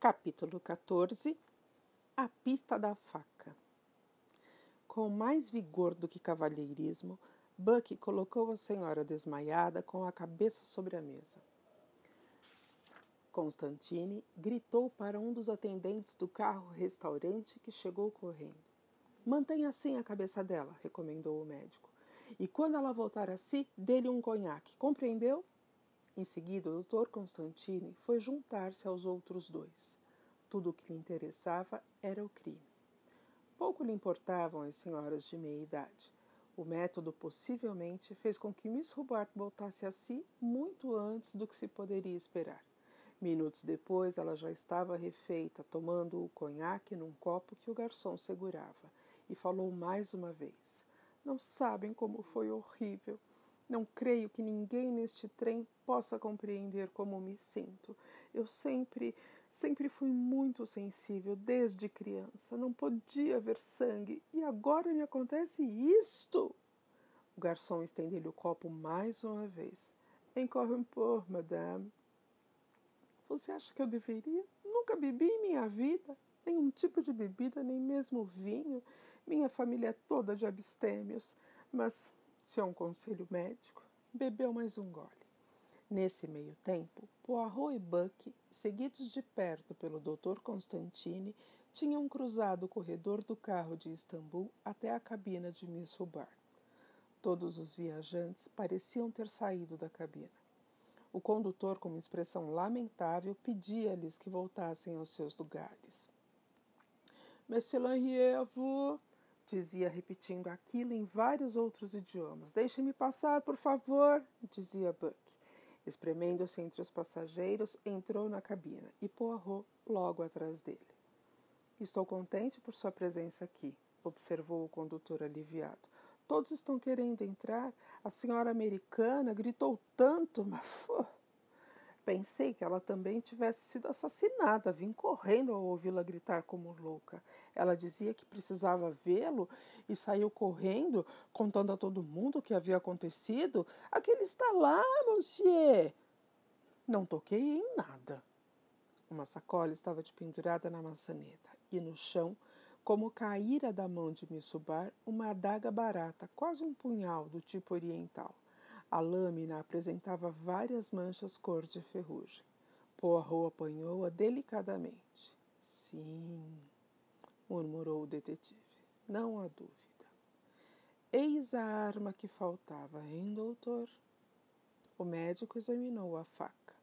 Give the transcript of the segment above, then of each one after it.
Capítulo 14 A pista da faca Com mais vigor do que cavalheirismo, Buck colocou a senhora desmaiada com a cabeça sobre a mesa. Constantine gritou para um dos atendentes do carro-restaurante que chegou correndo. Mantenha assim a cabeça dela, recomendou o médico. E quando ela voltar a si, dê-lhe um conhaque. Compreendeu? Em seguida, o doutor Constantine foi juntar-se aos outros dois. Tudo o que lhe interessava era o crime. Pouco lhe importavam as senhoras de meia idade. O método possivelmente fez com que Miss Hubbard voltasse a si muito antes do que se poderia esperar. Minutos depois, ela já estava refeita, tomando o conhaque num copo que o garçom segurava, e falou mais uma vez: Não sabem como foi horrível. Não creio que ninguém neste trem possa compreender como me sinto. Eu sempre, sempre fui muito sensível desde criança. Não podia ver sangue e agora me acontece isto. O garçom estendeu-lhe o copo mais uma vez. Encore un peu, madame. Você acha que eu deveria? Nunca bebi em minha vida, nenhum tipo de bebida, nem mesmo vinho. Minha família é toda de abstêmios. Mas, se é um conselho médico, bebeu mais um gole. Nesse meio tempo, Poirot e Buck, seguidos de perto pelo Dr. Constantine, tinham cruzado o corredor do carro de Istambul até a cabina de Miss Hubbard. Todos os viajantes pareciam ter saído da cabina. O condutor, com uma expressão lamentável, pedia-lhes que voltassem aos seus lugares. Monsieur Lanrier, vous, dizia repetindo aquilo em vários outros idiomas. Deixe-me passar, por favor, dizia Buck. Espremendo-se entre os passageiros, entrou na cabina e Poirot logo atrás dele. Estou contente por sua presença aqui, observou o condutor aliviado. Todos estão querendo entrar. A senhora americana gritou tanto, mas pensei que ela também tivesse sido assassinada. Vim correndo ao ouvi-la gritar como louca. Ela dizia que precisava vê-lo e saiu correndo, contando a todo mundo o que havia acontecido. Aquele está lá, monsieur. Não toquei em nada. Uma sacola estava de pendurada na maçaneta e no chão como caíra da mão de Missubar uma adaga barata, quase um punhal do tipo oriental. A lâmina apresentava várias manchas cor de ferrugem. Poirot apanhou-a delicadamente. Sim, murmurou o detetive. Não há dúvida. Eis a arma que faltava, hein, doutor? O médico examinou a faca.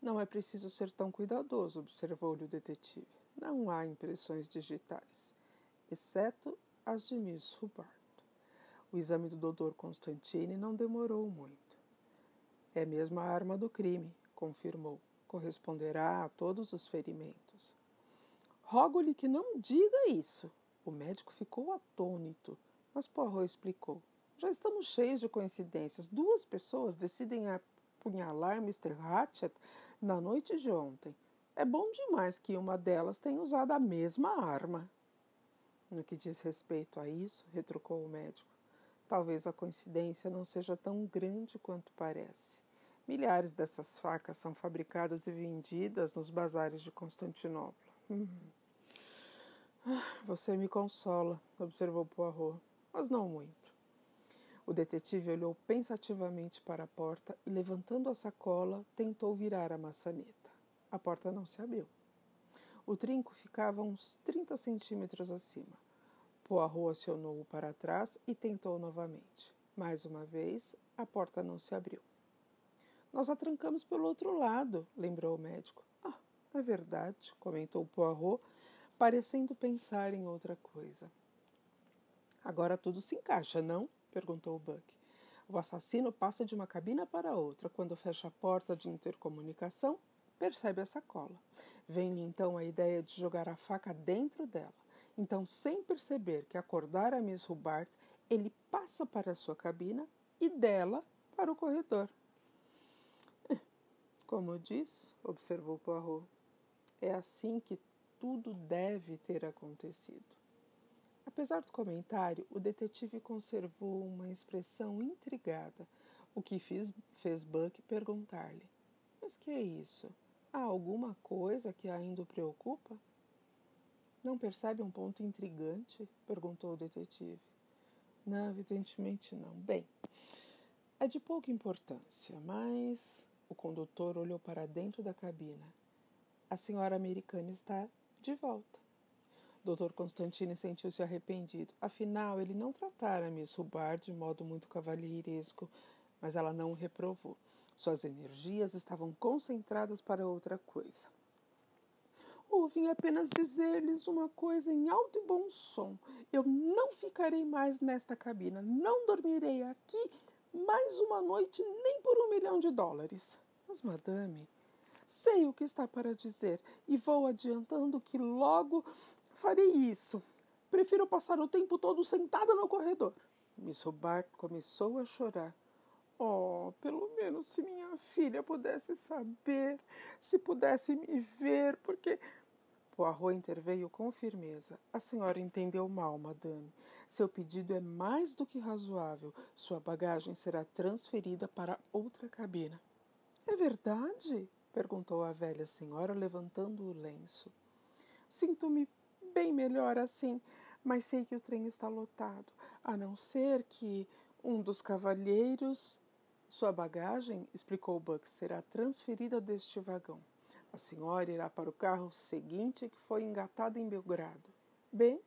Não é preciso ser tão cuidadoso, observou-lhe o detetive não há impressões digitais, exceto as de Miss Hubbard. O exame do Dr. Constantine não demorou muito. É mesmo a arma do crime, confirmou. Corresponderá a todos os ferimentos. Rogo-lhe que não diga isso. O médico ficou atônito, mas Poirot explicou. Já estamos cheios de coincidências. Duas pessoas decidem apunhalar Mr. Hatchet na noite de ontem. É bom demais que uma delas tenha usado a mesma arma. No que diz respeito a isso, retrucou o médico, talvez a coincidência não seja tão grande quanto parece. Milhares dessas facas são fabricadas e vendidas nos bazares de Constantinopla. Hum. Ah, você me consola, observou Poirot, mas não muito. O detetive olhou pensativamente para a porta e, levantando a sacola, tentou virar a maçaneta. A porta não se abriu. O trinco ficava uns 30 centímetros acima. Poirot acionou-o para trás e tentou novamente. Mais uma vez, a porta não se abriu. Nós a trancamos pelo outro lado, lembrou o médico. Ah, é verdade, comentou Poirot, parecendo pensar em outra coisa. Agora tudo se encaixa, não? perguntou Buck. O assassino passa de uma cabina para outra. Quando fecha a porta de intercomunicação, percebe a sacola. Vem-lhe então a ideia de jogar a faca dentro dela. Então, sem perceber que acordara Miss Hubbard, ele passa para a sua cabina e dela para o corredor. Como diz, observou Poirot, é assim que tudo deve ter acontecido. Apesar do comentário, o detetive conservou uma expressão intrigada, o que fez, fez Buck perguntar-lhe: Mas que é isso? Há alguma coisa que ainda o preocupa? Não percebe um ponto intrigante? perguntou o detetive. Não, evidentemente não. Bem, é de pouca importância, mas. O condutor olhou para dentro da cabina. A senhora americana está de volta. Dr. Constantine sentiu-se arrependido. Afinal, ele não tratara Miss Hubbard de modo muito cavalheiresco, mas ela não o reprovou. Suas energias estavam concentradas para outra coisa. Ou vim apenas dizer-lhes uma coisa em alto e bom som. Eu não ficarei mais nesta cabina, não dormirei aqui mais uma noite nem por um milhão de dólares. Mas, madame, sei o que está para dizer e vou adiantando que logo farei isso. Prefiro passar o tempo todo sentada no corredor. Miss Hobart começou a chorar. Oh, pelo menos se minha filha pudesse saber, se pudesse me ver, porque. Poirot interveio com firmeza. A senhora entendeu mal, madame. Seu pedido é mais do que razoável. Sua bagagem será transferida para outra cabina. É verdade? perguntou a velha senhora, levantando o lenço. Sinto-me bem melhor assim, mas sei que o trem está lotado, a não ser que um dos cavalheiros sua bagagem, explicou Buck, será transferida deste vagão. A senhora irá para o carro seguinte que foi engatado em Belgrado. Bem,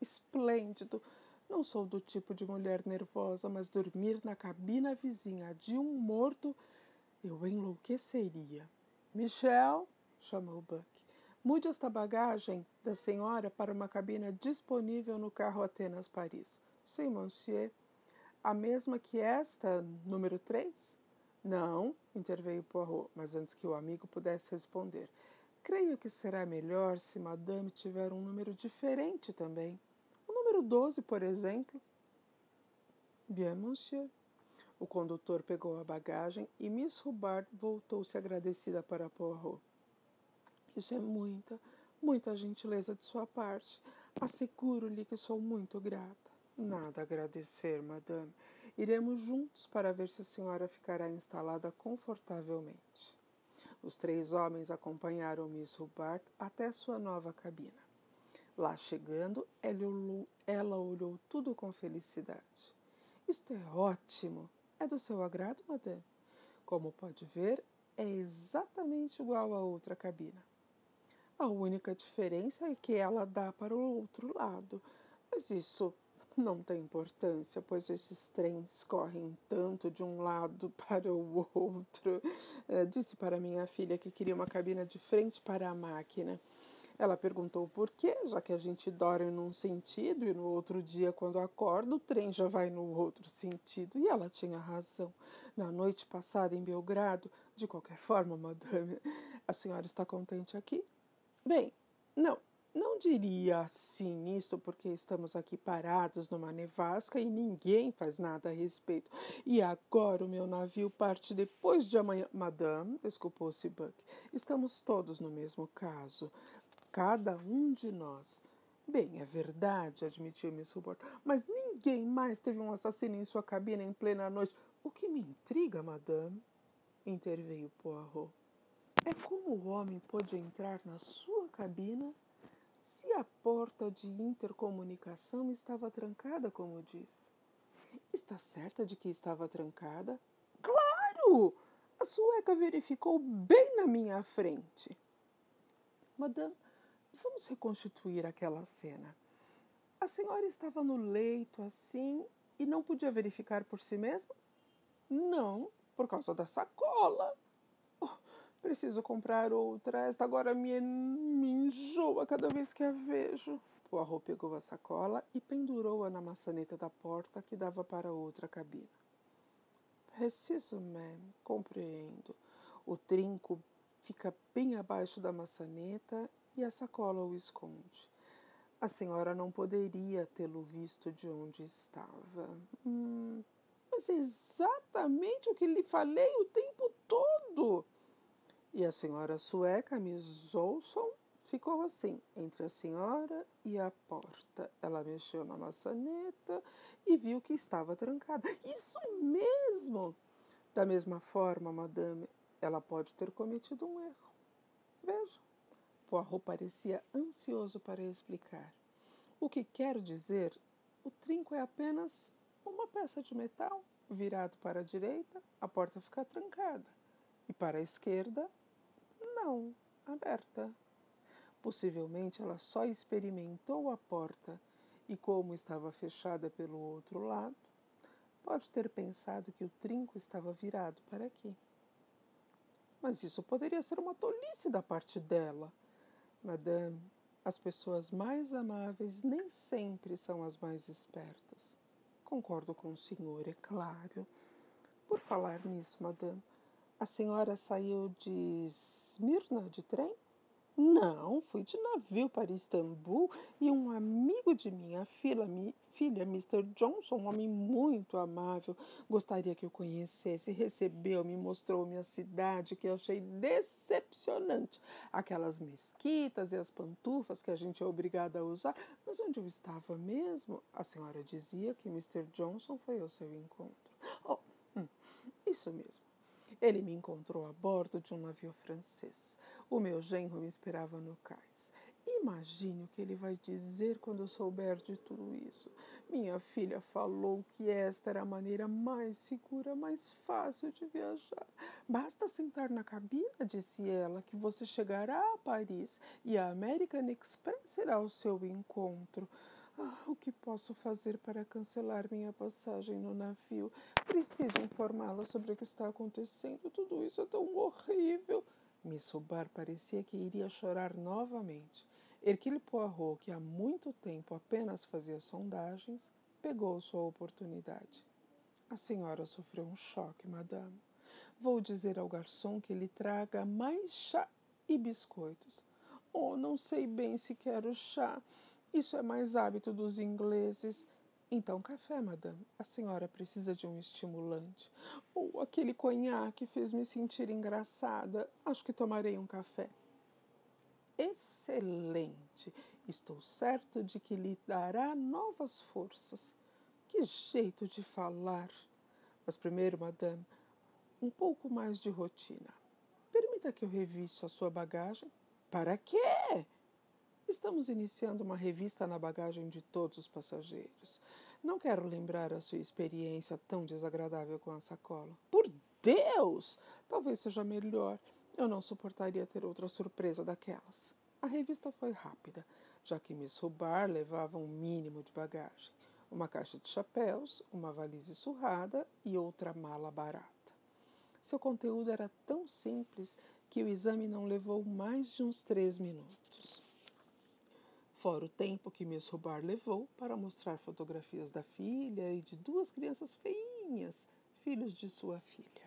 esplêndido. Não sou do tipo de mulher nervosa, mas dormir na cabina vizinha de um morto eu enlouqueceria. Michel, chamou Buck, mude esta bagagem da senhora para uma cabina disponível no carro Atenas Paris. Sim, monsieur. A mesma que esta, número 3? Não, interveio Poirot, mas antes que o amigo pudesse responder. Creio que será melhor se Madame tiver um número diferente também. O número 12, por exemplo. Bien, monsieur. O condutor pegou a bagagem e Miss Hubbard voltou-se agradecida para Poirot. Isso é muita, muita gentileza de sua parte. Asseguro-lhe que sou muito grata. Nada a agradecer, madame. Iremos juntos para ver se a senhora ficará instalada confortavelmente. Os três homens acompanharam Miss Hubbard até sua nova cabina. Lá chegando, ela olhou, tudo com felicidade. Isto é ótimo! É do seu agrado, madame? Como pode ver, é exatamente igual à outra cabina. A única diferença é que ela dá para o outro lado, mas isso não tem importância, pois esses trens correm tanto de um lado para o outro. É, disse para minha filha que queria uma cabina de frente para a máquina. Ela perguntou por quê, já que a gente dorme num sentido e no outro dia, quando acorda, o trem já vai no outro sentido. E ela tinha razão. Na noite passada em Belgrado, de qualquer forma, madame, a senhora está contente aqui? Bem, não, não diria assim isto porque estamos aqui parados numa nevasca e ninguém faz nada a respeito. E agora o meu navio parte depois de amanhã. Madame, desculpou-se Buck, estamos todos no mesmo caso. Cada um de nós. Bem, é verdade, admitiu Miss Hubbard, mas ninguém mais teve um assassino em sua cabina em plena noite. O que me intriga, madame, interveio Poirot, é como o homem pôde entrar na sua cabina se a porta de intercomunicação estava trancada, como diz. Está certa de que estava trancada? Claro! A sueca verificou bem na minha frente. Madame, vamos reconstituir aquela cena. A senhora estava no leito assim e não podia verificar por si mesma? Não, por causa da sacola. Preciso comprar outra. Esta agora me, me enjoa cada vez que a vejo. Poirot pegou a sacola e pendurou-a na maçaneta da porta que dava para outra cabina. Preciso, ma'am. Compreendo. O trinco fica bem abaixo da maçaneta e a sacola o esconde. A senhora não poderia tê-lo visto de onde estava. Hum, mas é exatamente o que lhe falei o tempo todo. E a senhora sueca, Miss Olson, ficou assim, entre a senhora e a porta. Ela mexeu na maçaneta e viu que estava trancada. Isso mesmo! Da mesma forma, madame, ela pode ter cometido um erro. Veja. Poirot parecia ansioso para explicar. O que quero dizer, o trinco é apenas uma peça de metal virado para a direita, a porta fica trancada, e para a esquerda, não, aberta. Possivelmente ela só experimentou a porta e, como estava fechada pelo outro lado, pode ter pensado que o trinco estava virado para aqui. Mas isso poderia ser uma tolice da parte dela. Madame, as pessoas mais amáveis nem sempre são as mais espertas. Concordo com o senhor, é claro. Por falar nisso, madame, a senhora saiu de Smirna de trem? Não, fui de navio para Istambul e um amigo de minha filha, mi, filha, Mr. Johnson, um homem muito amável, gostaria que eu conhecesse, recebeu-me, mostrou-me a cidade que eu achei decepcionante. Aquelas mesquitas e as pantufas que a gente é obrigada a usar. Mas onde eu estava mesmo? A senhora dizia que Mr. Johnson foi ao seu encontro. Oh, hum, isso mesmo. Ele me encontrou a bordo de um navio francês. O meu genro me esperava no cais. Imagine o que ele vai dizer quando souber de tudo isso. Minha filha falou que esta era a maneira mais segura, mais fácil de viajar. Basta sentar na cabina, disse ela, que você chegará a Paris e a American Express será o seu encontro. Ah, o que posso fazer para cancelar minha passagem no navio? Preciso informá-la sobre o que está acontecendo. Tudo isso é tão horrível. Miss Hubbard parecia que iria chorar novamente. Hercule Poirot, que há muito tempo apenas fazia sondagens, pegou sua oportunidade. A senhora sofreu um choque, madame. Vou dizer ao garçom que lhe traga mais chá e biscoitos. Oh, não sei bem se quero chá. Isso é mais hábito dos ingleses. Então, café, madame. A senhora precisa de um estimulante. Ou oh, aquele conhaque fez me sentir engraçada. Acho que tomarei um café. Excelente. Estou certo de que lhe dará novas forças. Que jeito de falar. Mas primeiro, madame, um pouco mais de rotina. Permita que eu reviste a sua bagagem. Para quê? Estamos iniciando uma revista na bagagem de todos os passageiros. Não quero lembrar a sua experiência tão desagradável com a sacola. Por Deus! Talvez seja melhor. Eu não suportaria ter outra surpresa daquelas. A revista foi rápida, já que Miss Rubar levava um mínimo de bagagem: uma caixa de chapéus, uma valise surrada e outra mala barata. Seu conteúdo era tão simples que o exame não levou mais de uns três minutos fora o tempo que Miss Rubar levou para mostrar fotografias da filha e de duas crianças feinhas, filhos de sua filha.